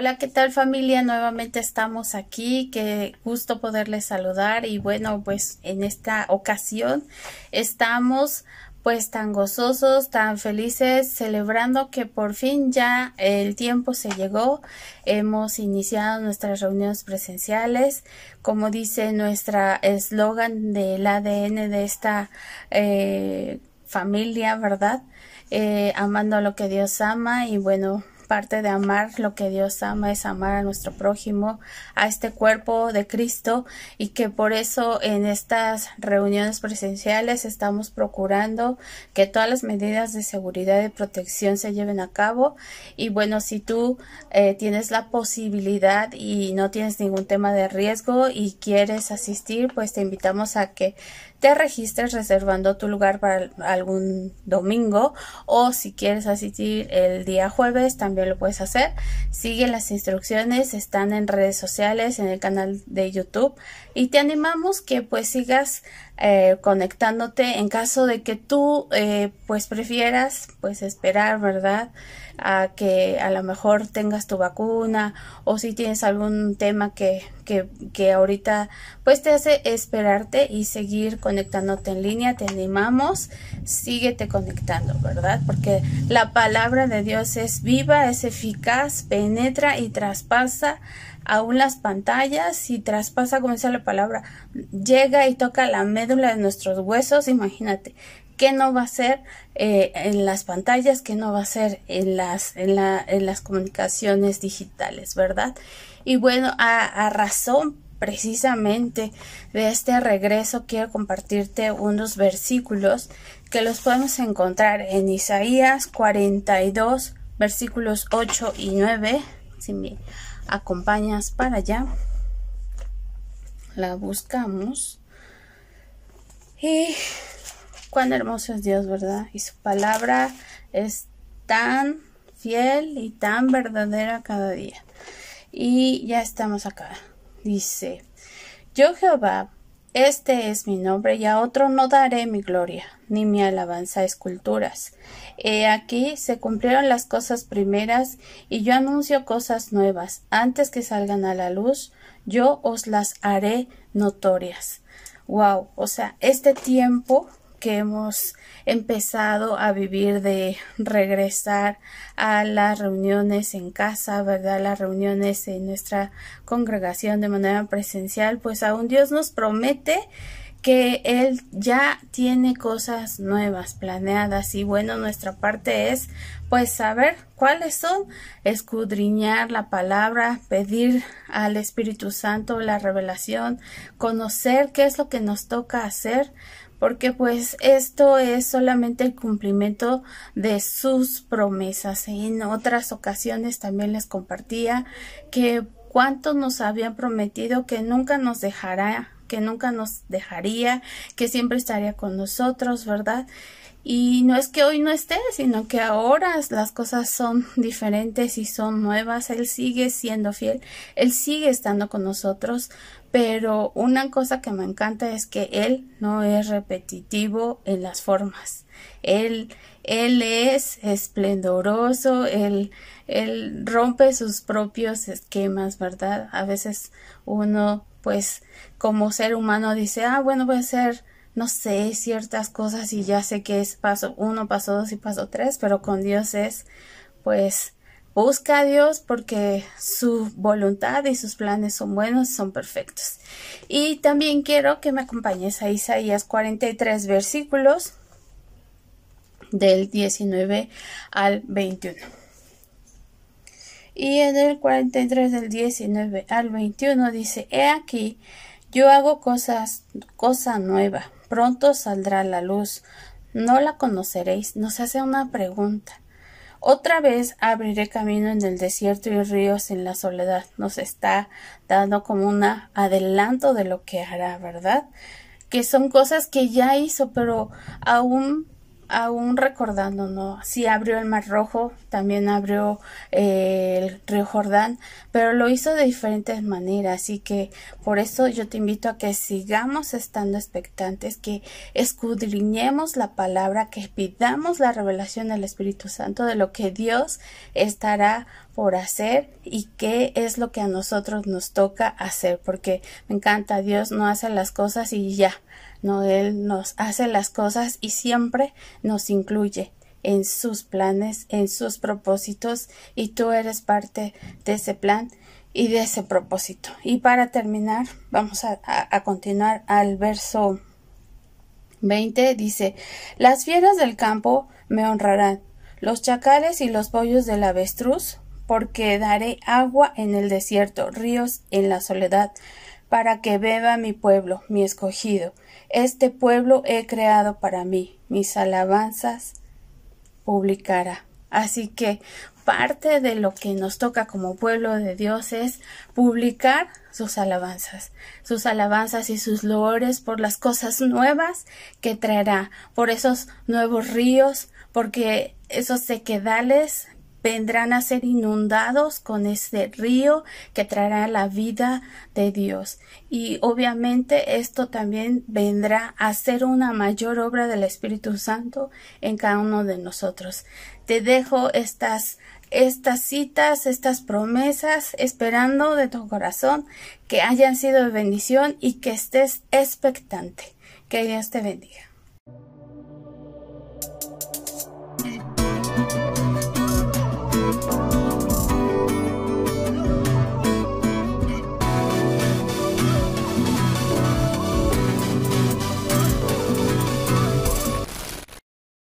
Hola, ¿qué tal familia? Nuevamente estamos aquí, qué gusto poderles saludar y bueno, pues en esta ocasión estamos pues tan gozosos, tan felices, celebrando que por fin ya el tiempo se llegó. Hemos iniciado nuestras reuniones presenciales, como dice nuestra eslogan del ADN de esta eh, familia, ¿verdad? Eh, amando lo que Dios ama y bueno, parte de amar lo que Dios ama es amar a nuestro prójimo, a este cuerpo de Cristo y que por eso en estas reuniones presenciales estamos procurando que todas las medidas de seguridad y protección se lleven a cabo. Y bueno, si tú eh, tienes la posibilidad y no tienes ningún tema de riesgo y quieres asistir, pues te invitamos a que te registres reservando tu lugar para algún domingo o si quieres asistir el día jueves también lo puedes hacer. Sigue las instrucciones, están en redes sociales, en el canal de YouTube y te animamos que pues sigas eh, conectándote en caso de que tú eh, pues prefieras pues esperar, ¿verdad? a que a lo mejor tengas tu vacuna o si tienes algún tema que, que, que ahorita pues te hace esperarte y seguir conectándote en línea, te animamos, síguete conectando, ¿verdad? Porque la palabra de Dios es viva, es eficaz, penetra y traspasa aún las pantallas y traspasa, como dice la palabra, llega y toca la médula de nuestros huesos, imagínate, qué no va a ser eh, en las pantallas, qué no va a ser en las, en, la, en las comunicaciones digitales, ¿verdad? Y bueno, a, razón precisamente de este regreso quiero compartirte unos versículos que los podemos encontrar en Isaías 42 versículos 8 y 9 si me acompañas para allá la buscamos y Cuán hermoso es Dios, ¿verdad? Y su palabra es tan fiel y tan verdadera cada día. Y ya estamos acá. Dice, yo Jehová, este es mi nombre y a otro no daré mi gloria, ni mi alabanza a esculturas. He aquí se cumplieron las cosas primeras y yo anuncio cosas nuevas. Antes que salgan a la luz, yo os las haré notorias. Wow, o sea, este tiempo que hemos empezado a vivir de regresar a las reuniones en casa, ¿verdad? Las reuniones en nuestra congregación de manera presencial, pues aún Dios nos promete que Él ya tiene cosas nuevas planeadas y bueno, nuestra parte es pues saber cuáles son, escudriñar la palabra, pedir al Espíritu Santo la revelación, conocer qué es lo que nos toca hacer porque pues esto es solamente el cumplimiento de sus promesas. En otras ocasiones también les compartía que cuánto nos habían prometido que nunca nos dejará, que nunca nos dejaría, que siempre estaría con nosotros, ¿verdad? Y no es que hoy no esté, sino que ahora las cosas son diferentes y son nuevas. Él sigue siendo fiel, Él sigue estando con nosotros, pero una cosa que me encanta es que Él no es repetitivo en las formas. Él, él es esplendoroso, él, él rompe sus propios esquemas, ¿verdad? A veces uno, pues, como ser humano dice, ah, bueno, voy a ser no sé, ciertas cosas y ya sé que es paso uno, paso dos y paso tres, pero con Dios es, pues, busca a Dios porque su voluntad y sus planes son buenos, son perfectos. Y también quiero que me acompañes a Isaías 43 versículos del 19 al 21. Y en el 43 del 19 al 21 dice, He aquí, yo hago cosas, cosa nueva pronto saldrá la luz. No la conoceréis. Nos hace una pregunta. Otra vez abriré camino en el desierto y ríos en la soledad. Nos está dando como un adelanto de lo que hará, ¿verdad? Que son cosas que ya hizo, pero aún aún recordando, ¿no? Abrió el Mar Rojo, también abrió eh, el río Jordán, pero lo hizo de diferentes maneras, así que por eso yo te invito a que sigamos estando expectantes, que escudriñemos la palabra, que pidamos la revelación del Espíritu Santo de lo que Dios estará por hacer y qué es lo que a nosotros nos toca hacer, porque me encanta, Dios no hace las cosas y ya, no, Él nos hace las cosas y siempre nos incluye en sus planes, en sus propósitos y tú eres parte de ese plan y de ese propósito. Y para terminar, vamos a, a continuar al verso 20. Dice, las fieras del campo me honrarán, los chacales y los pollos del avestruz, porque daré agua en el desierto, ríos en la soledad, para que beba mi pueblo, mi escogido. Este pueblo he creado para mí, mis alabanzas publicará. Así que parte de lo que nos toca como pueblo de Dios es publicar sus alabanzas, sus alabanzas y sus loores por las cosas nuevas que traerá, por esos nuevos ríos, porque esos sequedales vendrán a ser inundados con ese río que traerá la vida de Dios. Y obviamente esto también vendrá a ser una mayor obra del Espíritu Santo en cada uno de nosotros. Te dejo estas estas citas, estas promesas, esperando de tu corazón que hayan sido de bendición y que estés expectante. Que Dios te bendiga.